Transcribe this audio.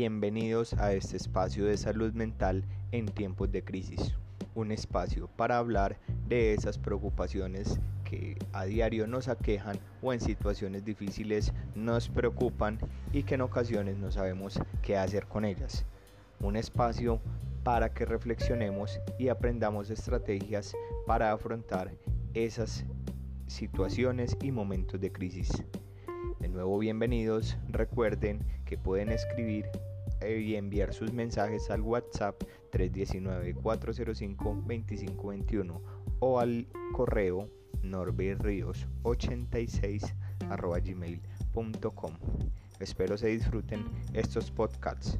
Bienvenidos a este espacio de salud mental en tiempos de crisis, un espacio para hablar de esas preocupaciones que a diario nos aquejan o en situaciones difíciles nos preocupan y que en ocasiones no sabemos qué hacer con ellas. Un espacio para que reflexionemos y aprendamos estrategias para afrontar esas situaciones y momentos de crisis. De nuevo bienvenidos, recuerden que pueden escribir y enviar sus mensajes al WhatsApp 319-405-2521 o al correo norberrios86 gmail.com. Espero se disfruten estos podcasts.